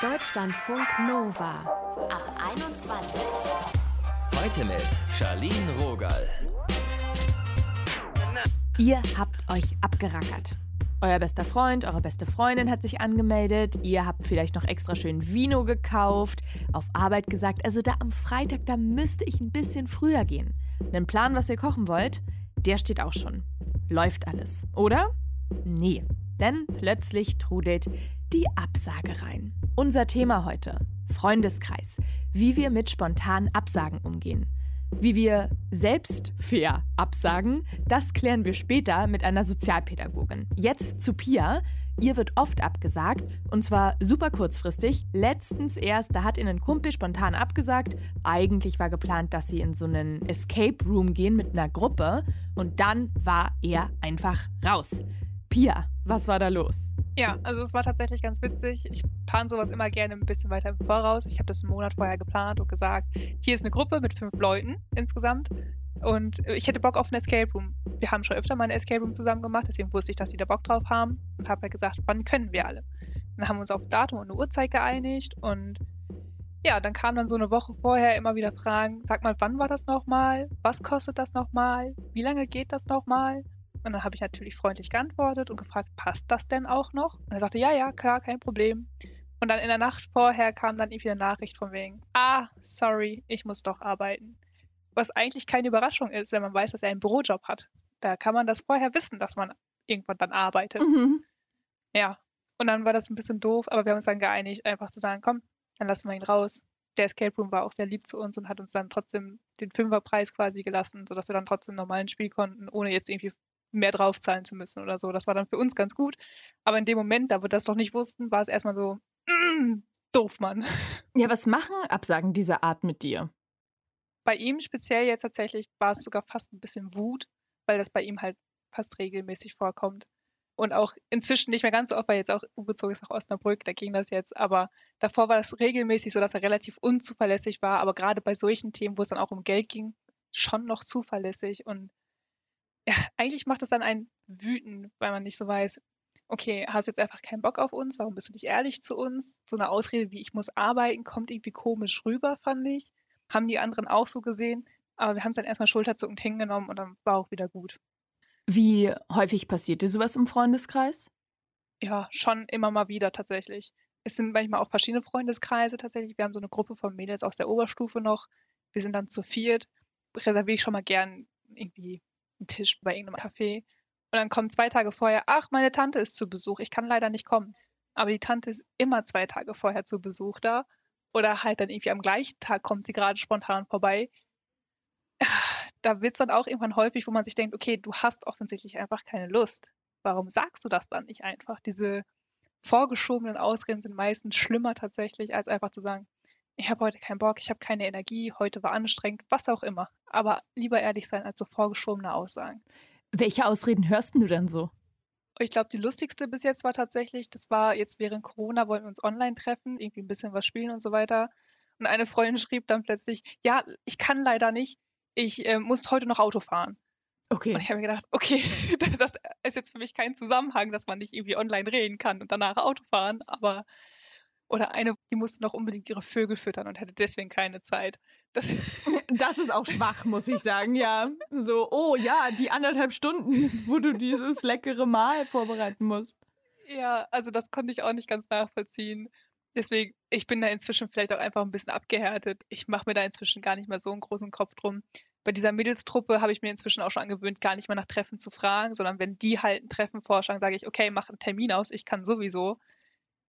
Deutschlandfunk Nova ab 21. Heute mit Charlene Rogal. Ihr habt euch abgerackert. Euer bester Freund, eure beste Freundin hat sich angemeldet. Ihr habt vielleicht noch extra schön Vino gekauft, auf Arbeit gesagt, also da am Freitag, da müsste ich ein bisschen früher gehen. Einen Plan, was ihr kochen wollt, der steht auch schon. Läuft alles, oder? Nee, denn plötzlich trudelt die Absage rein. Unser Thema heute: Freundeskreis. Wie wir mit spontanen Absagen umgehen. Wie wir selbst fair absagen, das klären wir später mit einer Sozialpädagogin. Jetzt zu Pia. Ihr wird oft abgesagt und zwar super kurzfristig. Letztens erst, da hat ihr ein Kumpel spontan abgesagt. Eigentlich war geplant, dass sie in so einen Escape Room gehen mit einer Gruppe und dann war er einfach raus. Pia, was war da los? Ja, also es war tatsächlich ganz witzig. Ich plane sowas immer gerne ein bisschen weiter im Voraus. Ich habe das einen Monat vorher geplant und gesagt, hier ist eine Gruppe mit fünf Leuten insgesamt. Und ich hätte Bock auf einen Escape Room. Wir haben schon öfter mal einen Escape Room zusammen gemacht, deswegen wusste ich, dass sie da Bock drauf haben und habe halt gesagt, wann können wir alle? Dann haben wir uns auf ein Datum und eine Uhrzeit geeinigt und ja, dann kam dann so eine Woche vorher immer wieder Fragen, sag mal, wann war das nochmal? Was kostet das nochmal? Wie lange geht das nochmal? Und dann habe ich natürlich freundlich geantwortet und gefragt, passt das denn auch noch? Und er sagte, ja, ja, klar, kein Problem. Und dann in der Nacht vorher kam dann irgendwie eine Nachricht von wegen, ah, sorry, ich muss doch arbeiten. Was eigentlich keine Überraschung ist, wenn man weiß, dass er einen Bürojob hat. Da kann man das vorher wissen, dass man irgendwann dann arbeitet. Mhm. Ja. Und dann war das ein bisschen doof, aber wir haben uns dann geeinigt, einfach zu sagen, komm, dann lassen wir ihn raus. Der Escape Room war auch sehr lieb zu uns und hat uns dann trotzdem den Fünferpreis quasi gelassen, sodass wir dann trotzdem normalen Spiel konnten, ohne jetzt irgendwie mehr draufzahlen zu müssen oder so. Das war dann für uns ganz gut. Aber in dem Moment, da wir das noch nicht wussten, war es erstmal so, mm, doof, Mann. Ja, was machen Absagen dieser Art mit dir? Bei ihm speziell jetzt tatsächlich war es sogar fast ein bisschen Wut, weil das bei ihm halt fast regelmäßig vorkommt. Und auch inzwischen nicht mehr ganz so oft, weil jetzt auch umgezogen ist nach Osnabrück, da ging das jetzt. Aber davor war das regelmäßig so, dass er relativ unzuverlässig war. Aber gerade bei solchen Themen, wo es dann auch um Geld ging, schon noch zuverlässig. Und ja, eigentlich macht es dann einen wütend, weil man nicht so weiß, okay, hast du jetzt einfach keinen Bock auf uns? Warum bist du nicht ehrlich zu uns? So eine Ausrede wie ich muss arbeiten, kommt irgendwie komisch rüber, fand ich. Haben die anderen auch so gesehen. Aber wir haben es dann erstmal schulterzuckend hingenommen und dann war auch wieder gut. Wie häufig passiert dir sowas im Freundeskreis? Ja, schon immer mal wieder tatsächlich. Es sind manchmal auch verschiedene Freundeskreise tatsächlich. Wir haben so eine Gruppe von Mädels aus der Oberstufe noch. Wir sind dann zu viert. Reserviere ich schon mal gern irgendwie einen Tisch bei irgendeinem Café. Und dann kommt zwei Tage vorher, ach, meine Tante ist zu Besuch, ich kann leider nicht kommen. Aber die Tante ist immer zwei Tage vorher zu Besuch da. Oder halt dann irgendwie am gleichen Tag kommt sie gerade spontan vorbei. Da wird es dann auch irgendwann häufig, wo man sich denkt, okay, du hast offensichtlich einfach keine Lust. Warum sagst du das dann nicht einfach? Diese vorgeschobenen Ausreden sind meistens schlimmer tatsächlich, als einfach zu sagen, ich habe heute keinen Bock, ich habe keine Energie, heute war anstrengend, was auch immer. Aber lieber ehrlich sein als so vorgeschobene Aussagen. Welche Ausreden hörst du denn so? Ich glaube, die lustigste bis jetzt war tatsächlich, das war jetzt während Corona, wollten wir uns online treffen, irgendwie ein bisschen was spielen und so weiter. Und eine Freundin schrieb dann plötzlich, ja, ich kann leider nicht, ich äh, muss heute noch Auto fahren. Okay. Und ich habe mir gedacht, okay, das ist jetzt für mich kein Zusammenhang, dass man nicht irgendwie online reden kann und danach Auto fahren, aber oder eine, die musste noch unbedingt ihre Vögel füttern und hätte deswegen keine Zeit. Das, das ist auch schwach, muss ich sagen, ja. So, oh ja, die anderthalb Stunden, wo du dieses leckere Mahl vorbereiten musst. Ja, also das konnte ich auch nicht ganz nachvollziehen. Deswegen, ich bin da inzwischen vielleicht auch einfach ein bisschen abgehärtet. Ich mache mir da inzwischen gar nicht mehr so einen großen Kopf drum. Bei dieser Mädelstruppe habe ich mir inzwischen auch schon angewöhnt, gar nicht mehr nach Treffen zu fragen, sondern wenn die halt ein Treffen vorschlagen, sage ich, okay, mach einen Termin aus, ich kann sowieso.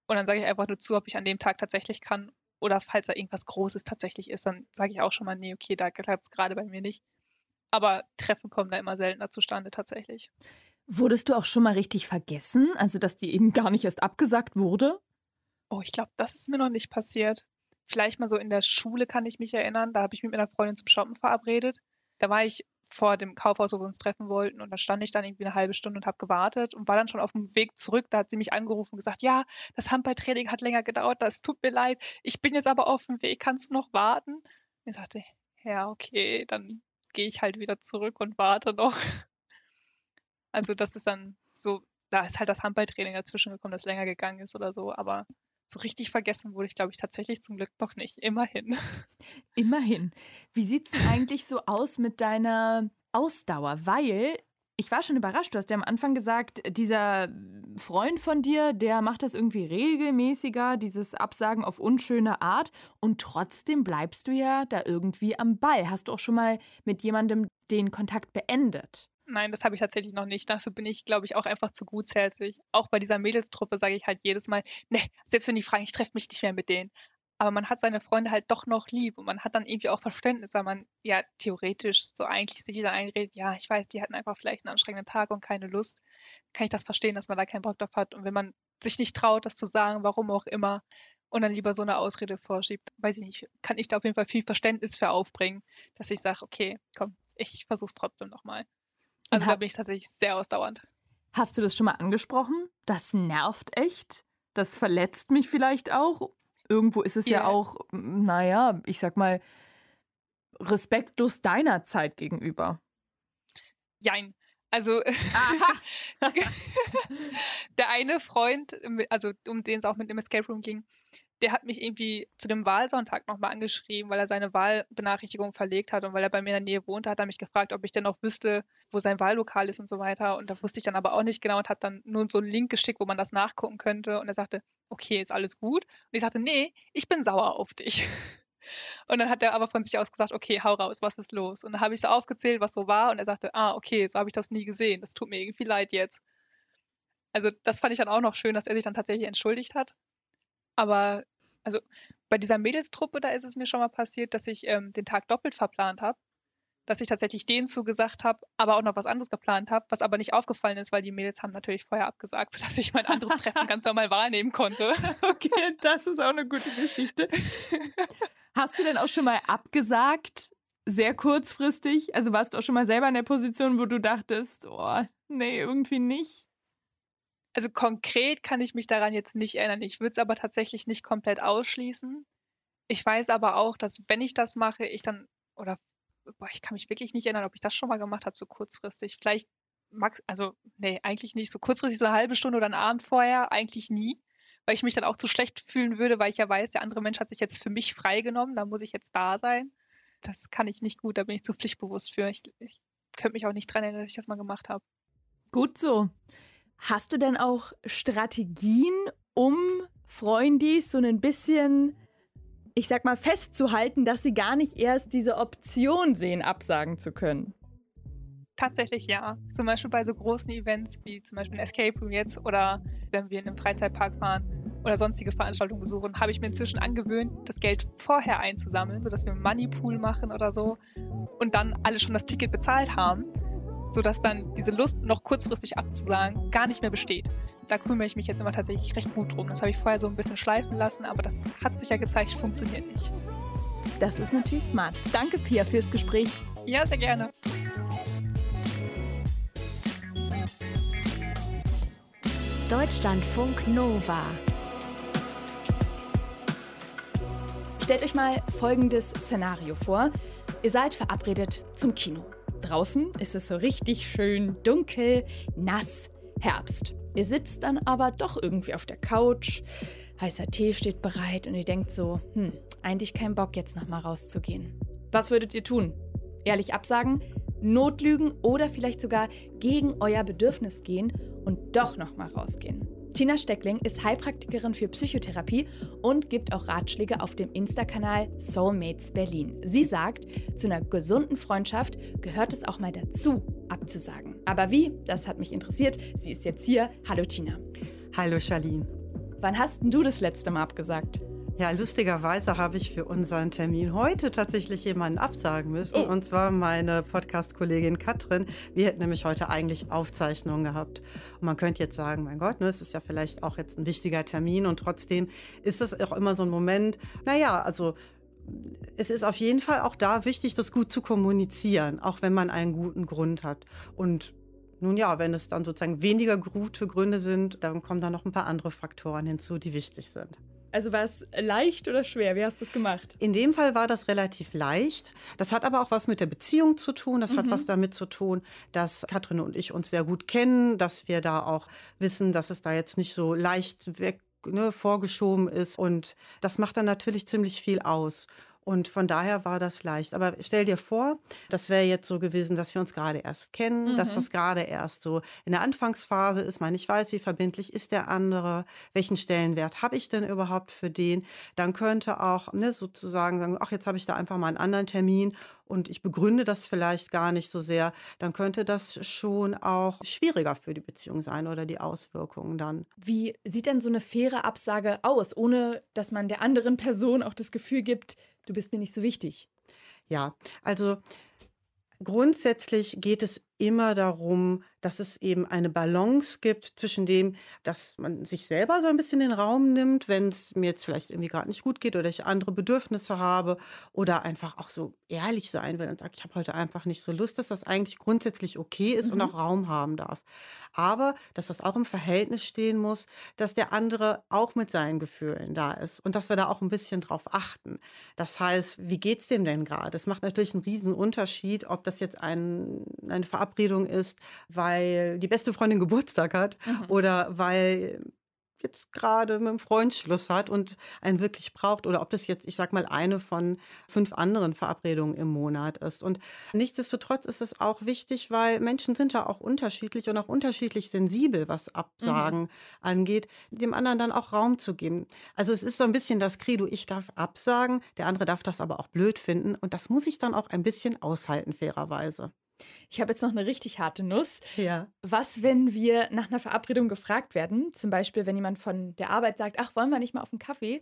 Und dann sage ich einfach nur zu, ob ich an dem Tag tatsächlich kann. Oder falls da irgendwas Großes tatsächlich ist, dann sage ich auch schon mal, nee, okay, da klappt es gerade bei mir nicht. Aber Treffen kommen da immer seltener zustande tatsächlich. Wurdest du auch schon mal richtig vergessen? Also, dass die eben gar nicht erst abgesagt wurde? Oh, ich glaube, das ist mir noch nicht passiert. Vielleicht mal so in der Schule kann ich mich erinnern. Da habe ich mich mit einer Freundin zum Shoppen verabredet. Da war ich vor dem Kaufhaus, wo wir uns treffen wollten. Und da stand ich dann irgendwie eine halbe Stunde und habe gewartet und war dann schon auf dem Weg zurück. Da hat sie mich angerufen und gesagt, ja, das Handballtraining hat länger gedauert, das tut mir leid. Ich bin jetzt aber auf dem Weg, kannst du noch warten? Ich sagte, ja, okay, dann gehe ich halt wieder zurück und warte noch. Also das ist dann so, da ist halt das Handballtraining dazwischen gekommen, das länger gegangen ist oder so. Aber so richtig vergessen wurde ich, glaube ich, tatsächlich zum Glück noch nicht. Immerhin. Immerhin. Wie sieht es eigentlich so aus mit deiner Ausdauer? Weil ich war schon überrascht. Du hast ja am Anfang gesagt, dieser Freund von dir, der macht das irgendwie regelmäßiger, dieses Absagen auf unschöne Art. Und trotzdem bleibst du ja da irgendwie am Ball. Hast du auch schon mal mit jemandem den Kontakt beendet? Nein, das habe ich tatsächlich noch nicht. Dafür bin ich, glaube ich, auch einfach zu gutsherzig. Auch bei dieser Mädelstruppe sage ich halt jedes Mal, ne, selbst wenn die fragen, ich treffe mich nicht mehr mit denen. Aber man hat seine Freunde halt doch noch lieb und man hat dann irgendwie auch Verständnis, weil man ja theoretisch so eigentlich sich dann einredet, ja, ich weiß, die hatten einfach vielleicht einen anstrengenden Tag und keine Lust. Kann ich das verstehen, dass man da keinen Bock drauf hat. Und wenn man sich nicht traut, das zu sagen, warum auch immer, und dann lieber so eine Ausrede vorschiebt, weiß ich nicht, kann ich da auf jeden Fall viel Verständnis für aufbringen, dass ich sage, okay, komm, ich versuch's trotzdem nochmal. Also da bin ich tatsächlich sehr ausdauernd. Hast du das schon mal angesprochen? Das nervt echt. Das verletzt mich vielleicht auch irgendwo ist es yeah. ja auch, naja, ich sag mal, respektlos deiner Zeit gegenüber. Jein. Also der eine Freund, also um den es auch mit dem Escape Room ging, der hat mich irgendwie zu dem Wahlsonntag nochmal angeschrieben, weil er seine Wahlbenachrichtigung verlegt hat und weil er bei mir in der Nähe wohnte, hat er mich gefragt, ob ich denn auch wüsste, wo sein Wahllokal ist und so weiter. Und da wusste ich dann aber auch nicht genau und hat dann nur so einen Link geschickt, wo man das nachgucken könnte. Und er sagte, okay, ist alles gut. Und ich sagte, nee, ich bin sauer auf dich. Und dann hat er aber von sich aus gesagt, okay, hau raus, was ist los? Und dann habe ich so aufgezählt, was so war. Und er sagte, ah, okay, so habe ich das nie gesehen. Das tut mir irgendwie leid jetzt. Also das fand ich dann auch noch schön, dass er sich dann tatsächlich entschuldigt hat. Aber also bei dieser Mädelstruppe, da ist es mir schon mal passiert, dass ich ähm, den Tag doppelt verplant habe. Dass ich tatsächlich denen zugesagt habe, aber auch noch was anderes geplant habe, was aber nicht aufgefallen ist, weil die Mädels haben natürlich vorher abgesagt, sodass ich mein anderes Treffen ganz normal wahrnehmen konnte. Okay, das ist auch eine gute Geschichte. Hast du denn auch schon mal abgesagt, sehr kurzfristig? Also warst du auch schon mal selber in der Position, wo du dachtest, oh, nee, irgendwie nicht? Also konkret kann ich mich daran jetzt nicht erinnern. Ich würde es aber tatsächlich nicht komplett ausschließen. Ich weiß aber auch, dass wenn ich das mache, ich dann, oder boah, ich kann mich wirklich nicht erinnern, ob ich das schon mal gemacht habe, so kurzfristig. Vielleicht max, also nee, eigentlich nicht. So kurzfristig so eine halbe Stunde oder einen Abend vorher, eigentlich nie. Weil ich mich dann auch zu schlecht fühlen würde, weil ich ja weiß, der andere Mensch hat sich jetzt für mich freigenommen, da muss ich jetzt da sein. Das kann ich nicht gut, da bin ich zu pflichtbewusst für. Ich, ich könnte mich auch nicht dran erinnern, dass ich das mal gemacht habe. Gut so. Hast du denn auch Strategien, um Freundis so ein bisschen, ich sag mal, festzuhalten, dass sie gar nicht erst diese Option sehen, absagen zu können? Tatsächlich ja. Zum Beispiel bei so großen Events wie zum Beispiel ein Escape Room jetzt oder wenn wir in einem Freizeitpark fahren oder sonstige Veranstaltungen besuchen, habe ich mir inzwischen angewöhnt, das Geld vorher einzusammeln, sodass wir einen Moneypool machen oder so und dann alle schon das Ticket bezahlt haben sodass dann diese Lust, noch kurzfristig abzusagen, gar nicht mehr besteht. Da kümmere ich mich jetzt immer tatsächlich recht gut drum. Das habe ich vorher so ein bisschen schleifen lassen, aber das hat sich ja gezeigt, funktioniert nicht. Das ist natürlich smart. Danke, Pia, fürs Gespräch. Ja, sehr gerne. Deutschlandfunk Nova. Stellt euch mal folgendes Szenario vor. Ihr seid verabredet zum Kino. Draußen ist es so richtig schön dunkel, nass, Herbst. Ihr sitzt dann aber doch irgendwie auf der Couch, heißer Tee steht bereit und ihr denkt so, hm, eigentlich kein Bock jetzt nochmal rauszugehen. Was würdet ihr tun? Ehrlich absagen, notlügen oder vielleicht sogar gegen euer Bedürfnis gehen und doch nochmal rausgehen? Tina Steckling ist Heilpraktikerin für Psychotherapie und gibt auch Ratschläge auf dem Insta-Kanal Soulmates Berlin. Sie sagt, zu einer gesunden Freundschaft gehört es auch mal dazu, abzusagen. Aber wie? Das hat mich interessiert. Sie ist jetzt hier. Hallo Tina. Hallo Charlene. Wann hast denn du das letzte Mal abgesagt? Ja, lustigerweise habe ich für unseren Termin heute tatsächlich jemanden absagen müssen. Oh. Und zwar meine Podcast-Kollegin Katrin. Wir hätten nämlich heute eigentlich Aufzeichnungen gehabt. Und man könnte jetzt sagen, mein Gott, ne, es ist ja vielleicht auch jetzt ein wichtiger Termin. Und trotzdem ist es auch immer so ein Moment, naja, also es ist auf jeden Fall auch da wichtig, das gut zu kommunizieren, auch wenn man einen guten Grund hat. Und nun ja, wenn es dann sozusagen weniger gute Gründe sind, dann kommen da noch ein paar andere Faktoren hinzu, die wichtig sind. Also war es leicht oder schwer? Wie hast du es gemacht? In dem Fall war das relativ leicht. Das hat aber auch was mit der Beziehung zu tun. Das mhm. hat was damit zu tun, dass Katrin und ich uns sehr gut kennen, dass wir da auch wissen, dass es da jetzt nicht so leicht weg ne, vorgeschoben ist. Und das macht dann natürlich ziemlich viel aus. Und von daher war das leicht. Aber stell dir vor, das wäre jetzt so gewesen, dass wir uns gerade erst kennen, mhm. dass das gerade erst so in der Anfangsphase ist, man nicht weiß, wie verbindlich ist der andere, welchen Stellenwert habe ich denn überhaupt für den. Dann könnte auch ne, sozusagen sagen, ach, jetzt habe ich da einfach mal einen anderen Termin und ich begründe das vielleicht gar nicht so sehr, dann könnte das schon auch schwieriger für die Beziehung sein oder die Auswirkungen dann. Wie sieht denn so eine faire Absage aus, ohne dass man der anderen Person auch das Gefühl gibt, du bist mir nicht so wichtig. Ja, also grundsätzlich geht es immer darum, dass es eben eine Balance gibt zwischen dem, dass man sich selber so ein bisschen den Raum nimmt, wenn es mir jetzt vielleicht irgendwie gerade nicht gut geht oder ich andere Bedürfnisse habe oder einfach auch so ehrlich sein will und sagt, ich habe heute einfach nicht so Lust, dass das eigentlich grundsätzlich okay ist mhm. und auch Raum haben darf. Aber dass das auch im Verhältnis stehen muss, dass der andere auch mit seinen Gefühlen da ist und dass wir da auch ein bisschen drauf achten. Das heißt, wie geht es dem denn gerade? Es macht natürlich einen riesen Unterschied, ob das jetzt ein, eine Verabredung Verabredung ist, weil die beste Freundin Geburtstag hat mhm. oder weil jetzt gerade mit einem Freund Schluss hat und einen wirklich braucht oder ob das jetzt, ich sag mal, eine von fünf anderen Verabredungen im Monat ist. Und nichtsdestotrotz ist es auch wichtig, weil Menschen sind da auch unterschiedlich und auch unterschiedlich sensibel, was Absagen mhm. angeht, dem anderen dann auch Raum zu geben. Also es ist so ein bisschen das Credo, ich darf absagen, der andere darf das aber auch blöd finden und das muss ich dann auch ein bisschen aushalten, fairerweise. Ich habe jetzt noch eine richtig harte Nuss. Ja. Was, wenn wir nach einer Verabredung gefragt werden? Zum Beispiel, wenn jemand von der Arbeit sagt, ach, wollen wir nicht mal auf einen Kaffee?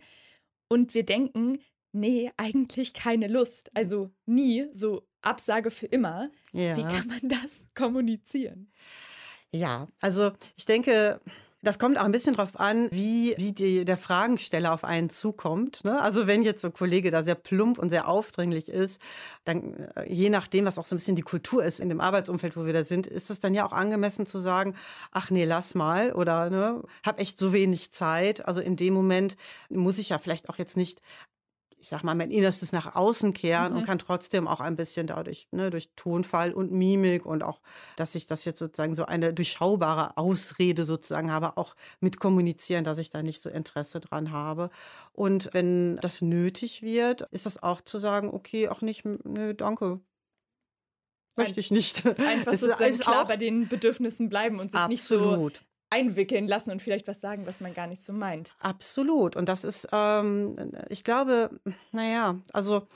Und wir denken, nee, eigentlich keine Lust. Also nie, so Absage für immer. Ja. Wie kann man das kommunizieren? Ja, also ich denke, das kommt auch ein bisschen darauf an, wie, wie die, der Fragensteller auf einen zukommt. Ne? Also wenn jetzt so ein Kollege da sehr plump und sehr aufdringlich ist, dann äh, je nachdem, was auch so ein bisschen die Kultur ist in dem Arbeitsumfeld, wo wir da sind, ist es dann ja auch angemessen zu sagen, ach nee, lass mal oder ne, hab echt so wenig Zeit. Also in dem Moment muss ich ja vielleicht auch jetzt nicht ich sag mal, mein Innerstes nach außen kehren mhm. und kann trotzdem auch ein bisschen dadurch, ne, durch Tonfall und Mimik und auch, dass ich das jetzt sozusagen so eine durchschaubare Ausrede sozusagen habe, auch mit kommunizieren, dass ich da nicht so Interesse dran habe. Und wenn das nötig wird, ist das auch zu sagen, okay, auch nicht, nö, danke, möchte ich nicht. Einfach sozusagen klar bei den Bedürfnissen bleiben und sich absolut. nicht so einwickeln lassen und vielleicht was sagen, was man gar nicht so meint. Absolut. Und das ist, ähm, ich glaube, naja, also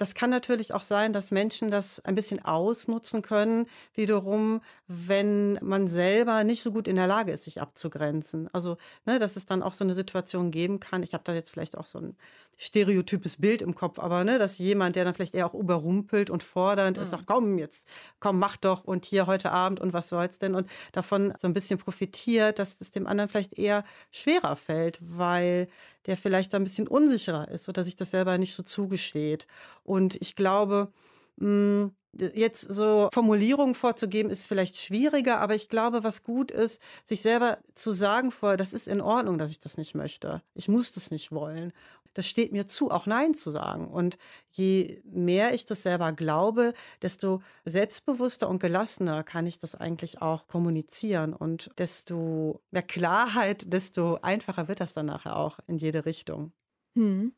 das kann natürlich auch sein, dass Menschen das ein bisschen ausnutzen können, wiederum, wenn man selber nicht so gut in der Lage ist, sich abzugrenzen. Also, ne, dass es dann auch so eine Situation geben kann. Ich habe da jetzt vielleicht auch so ein stereotypes Bild im Kopf, aber ne, dass jemand, der dann vielleicht eher auch überrumpelt und fordernd mhm. ist, sagt, komm jetzt, komm, mach doch und hier heute Abend und was soll's denn und davon so ein bisschen profitiert, dass es dem anderen vielleicht eher schwerer fällt, weil der vielleicht ein bisschen unsicherer ist oder sich das selber nicht so zugesteht. Und ich glaube, mh, hm, Jetzt so Formulierungen vorzugeben, ist vielleicht schwieriger, aber ich glaube, was gut ist, sich selber zu sagen vorher, das ist in Ordnung, dass ich das nicht möchte. Ich muss das nicht wollen. Das steht mir zu, auch Nein zu sagen. Und je mehr ich das selber glaube, desto selbstbewusster und gelassener kann ich das eigentlich auch kommunizieren. Und desto mehr Klarheit, desto einfacher wird das dann nachher auch in jede Richtung. Hm.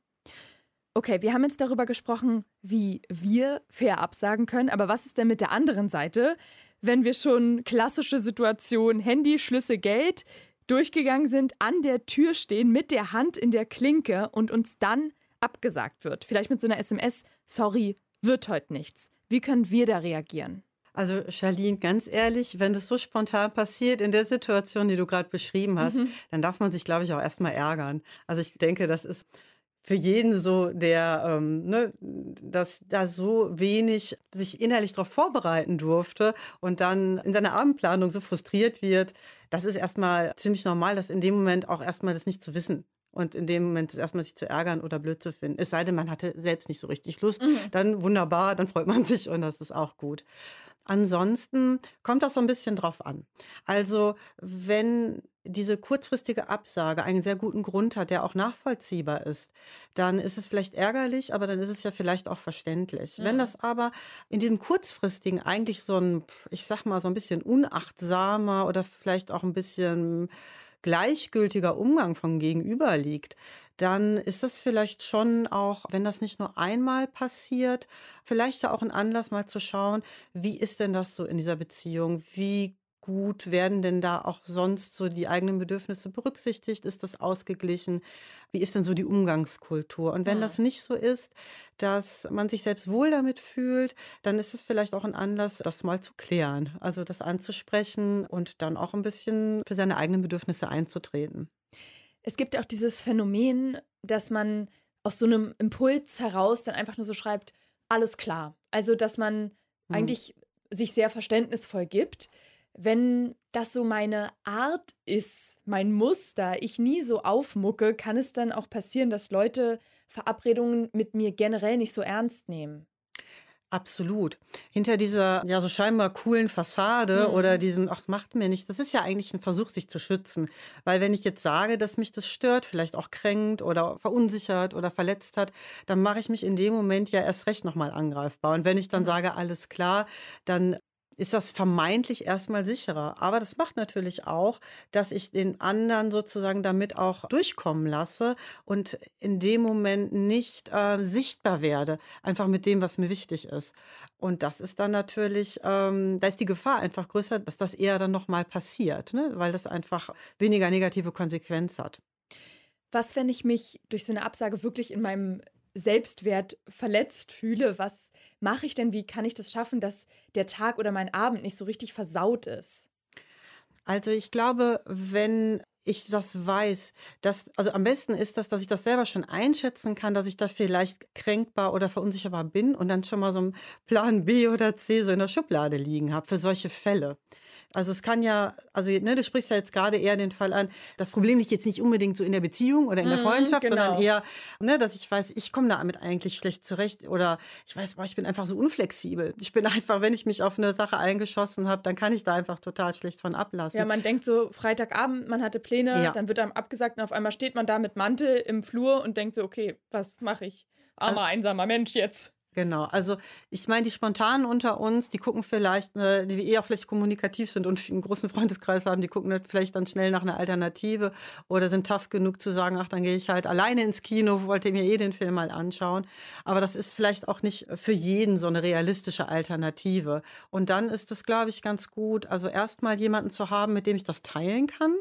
Okay, wir haben jetzt darüber gesprochen, wie wir fair absagen können, aber was ist denn mit der anderen Seite, wenn wir schon klassische Situation Handy, Schlüssel, Geld durchgegangen sind, an der Tür stehen mit der Hand in der Klinke und uns dann abgesagt wird? Vielleicht mit so einer SMS, sorry, wird heute nichts. Wie können wir da reagieren? Also Charlene, ganz ehrlich, wenn das so spontan passiert in der Situation, die du gerade beschrieben hast, mhm. dann darf man sich, glaube ich, auch erstmal ärgern. Also ich denke, das ist für jeden so, der, ähm, ne, dass da so wenig sich innerlich darauf vorbereiten durfte und dann in seiner Abendplanung so frustriert wird, das ist erstmal ziemlich normal, dass in dem Moment auch erstmal das nicht zu wissen und in dem Moment erstmal sich zu ärgern oder blöd zu finden. Es sei denn, man hatte selbst nicht so richtig Lust, mhm. dann wunderbar, dann freut man sich und das ist auch gut. Ansonsten kommt das so ein bisschen drauf an. Also, wenn diese kurzfristige Absage einen sehr guten Grund hat, der auch nachvollziehbar ist, dann ist es vielleicht ärgerlich, aber dann ist es ja vielleicht auch verständlich. Ja. Wenn das aber in diesem kurzfristigen eigentlich so ein, ich sag mal, so ein bisschen unachtsamer oder vielleicht auch ein bisschen gleichgültiger Umgang vom Gegenüber liegt, dann ist das vielleicht schon auch, wenn das nicht nur einmal passiert, vielleicht auch ein Anlass mal zu schauen, wie ist denn das so in dieser Beziehung? Wie gut werden denn da auch sonst so die eigenen Bedürfnisse berücksichtigt? Ist das ausgeglichen? Wie ist denn so die Umgangskultur? Und wenn Mhm. das nicht so ist, dass man sich selbst wohl damit fühlt, dann ist es vielleicht auch ein Anlass, das mal zu klären, also das anzusprechen und dann auch ein bisschen für seine eigenen Bedürfnisse einzutreten. Es gibt ja auch dieses Phänomen, dass man aus so einem Impuls heraus dann einfach nur so schreibt, alles klar. Also, dass man Mhm. eigentlich sich sehr verständnisvoll gibt. Wenn das so meine Art ist, mein Muster, ich nie so aufmucke, kann es dann auch passieren, dass Leute Verabredungen mit mir generell nicht so ernst nehmen. Absolut. Hinter dieser ja so scheinbar coolen Fassade Mhm. oder diesem, ach, macht mir nicht, das ist ja eigentlich ein Versuch, sich zu schützen. Weil wenn ich jetzt sage, dass mich das stört, vielleicht auch kränkt oder verunsichert oder verletzt hat, dann mache ich mich in dem Moment ja erst recht nochmal angreifbar. Und wenn ich dann Mhm. sage, alles klar, dann ist das vermeintlich erstmal sicherer. Aber das macht natürlich auch, dass ich den anderen sozusagen damit auch durchkommen lasse und in dem Moment nicht äh, sichtbar werde, einfach mit dem, was mir wichtig ist. Und das ist dann natürlich, ähm, da ist die Gefahr einfach größer, dass das eher dann nochmal passiert, ne? weil das einfach weniger negative Konsequenz hat. Was, wenn ich mich durch so eine Absage wirklich in meinem Selbstwert verletzt fühle? Was mache ich denn? Wie kann ich das schaffen, dass der Tag oder mein Abend nicht so richtig versaut ist? Also ich glaube, wenn ich das weiß, dass, also am besten ist das, dass ich das selber schon einschätzen kann, dass ich da vielleicht kränkbar oder verunsicherbar bin und dann schon mal so einen Plan B oder C so in der Schublade liegen habe für solche Fälle. Also es kann ja, also ne, du sprichst ja jetzt gerade eher den Fall an, das Problem liegt jetzt nicht unbedingt so in der Beziehung oder in der Mhm, Freundschaft, sondern genau. eher, ne, dass ich weiß, ich komme damit eigentlich schlecht zurecht oder ich weiß, boah, ich bin einfach so unflexibel. Ich bin einfach, wenn ich mich auf eine Sache eingeschossen habe, dann kann ich da einfach total schlecht von ablassen. Ja, man denkt so, Freitagabend, man hatte Pläne, Ja. dann wird einem abgesagt und auf einmal steht man da mit Mantel im Flur und denkt so, okay, was mache ich? Armer, einsamer Mensch jetzt. Genau, also ich meine, die Spontanen unter uns, die gucken vielleicht, äh, die eher vielleicht kommunikativ sind und einen großen Freundeskreis haben, die gucken vielleicht dann schnell nach einer Alternative oder sind tough genug zu sagen, ach, dann gehe ich halt alleine ins Kino, wollte mir eh den Film mal anschauen. Aber das ist vielleicht auch nicht für jeden so eine realistische Alternative. Und dann ist es, glaube ich, ganz gut, also erstmal jemanden zu haben, mit dem ich das teilen kann.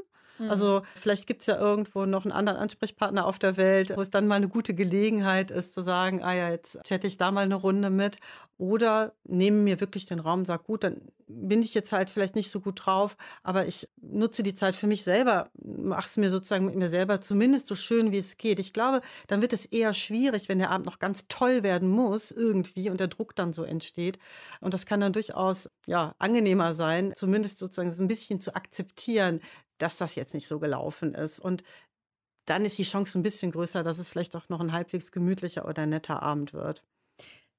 Also vielleicht gibt es ja irgendwo noch einen anderen Ansprechpartner auf der Welt, wo es dann mal eine gute Gelegenheit ist zu sagen, ah ja, jetzt chatte ich da mal eine Runde mit. Oder nehme mir wirklich den Raum, sag gut, dann bin ich jetzt halt vielleicht nicht so gut drauf, aber ich nutze die Zeit für mich selber, mache es mir sozusagen mit mir selber zumindest so schön, wie es geht. Ich glaube, dann wird es eher schwierig, wenn der Abend noch ganz toll werden muss irgendwie und der Druck dann so entsteht. Und das kann dann durchaus ja angenehmer sein, zumindest sozusagen so ein bisschen zu akzeptieren, dass das jetzt nicht so gelaufen ist. Und dann ist die Chance ein bisschen größer, dass es vielleicht auch noch ein halbwegs gemütlicher oder netter Abend wird.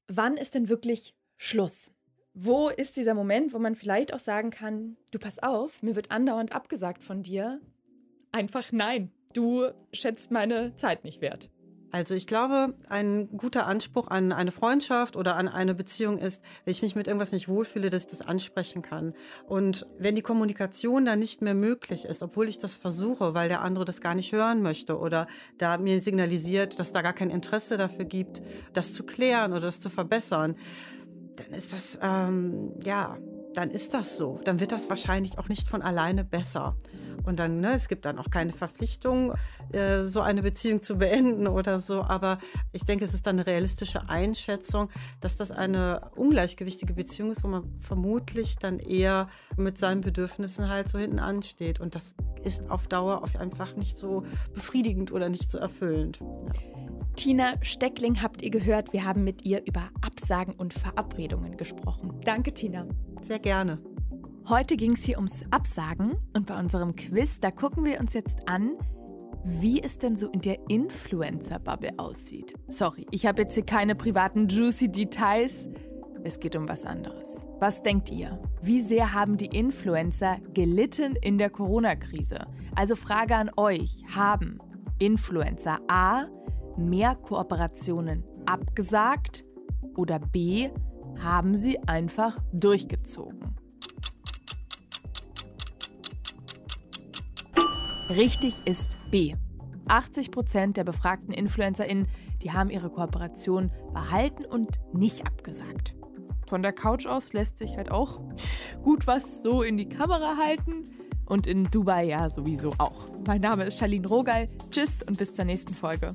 Wann ist denn wirklich Schluss? Wo ist dieser Moment, wo man vielleicht auch sagen kann, du pass auf, mir wird andauernd abgesagt von dir? Einfach nein, du schätzt meine Zeit nicht wert. Also ich glaube, ein guter Anspruch an eine Freundschaft oder an eine Beziehung ist, wenn ich mich mit irgendwas nicht wohlfühle, dass ich das ansprechen kann. Und wenn die Kommunikation dann nicht mehr möglich ist, obwohl ich das versuche, weil der andere das gar nicht hören möchte oder da mir signalisiert, dass da gar kein Interesse dafür gibt, das zu klären oder das zu verbessern, dann ist das, ähm, ja, dann ist das so. Dann wird das wahrscheinlich auch nicht von alleine besser. Und dann, ne, es gibt dann auch keine Verpflichtung, äh, so eine Beziehung zu beenden oder so. Aber ich denke, es ist dann eine realistische Einschätzung, dass das eine ungleichgewichtige Beziehung ist, wo man vermutlich dann eher mit seinen Bedürfnissen halt so hinten ansteht. Und das ist auf Dauer einfach nicht so befriedigend oder nicht so erfüllend. Ja. Tina Steckling habt ihr gehört, wir haben mit ihr über Absagen und Verabredungen gesprochen. Danke, Tina. Sehr gerne. Heute ging es hier ums Absagen und bei unserem Quiz, da gucken wir uns jetzt an, wie es denn so in der Influencer-Bubble aussieht. Sorry, ich habe jetzt hier keine privaten juicy Details. Es geht um was anderes. Was denkt ihr? Wie sehr haben die Influencer gelitten in der Corona-Krise? Also Frage an euch, haben Influencer A mehr Kooperationen abgesagt oder B haben sie einfach durchgezogen? Richtig ist B. 80 Prozent der befragten InfluencerInnen, die haben ihre Kooperation behalten und nicht abgesagt. Von der Couch aus lässt sich halt auch gut was so in die Kamera halten. Und in Dubai ja sowieso auch. Mein Name ist Charlene Rogal. Tschüss und bis zur nächsten Folge.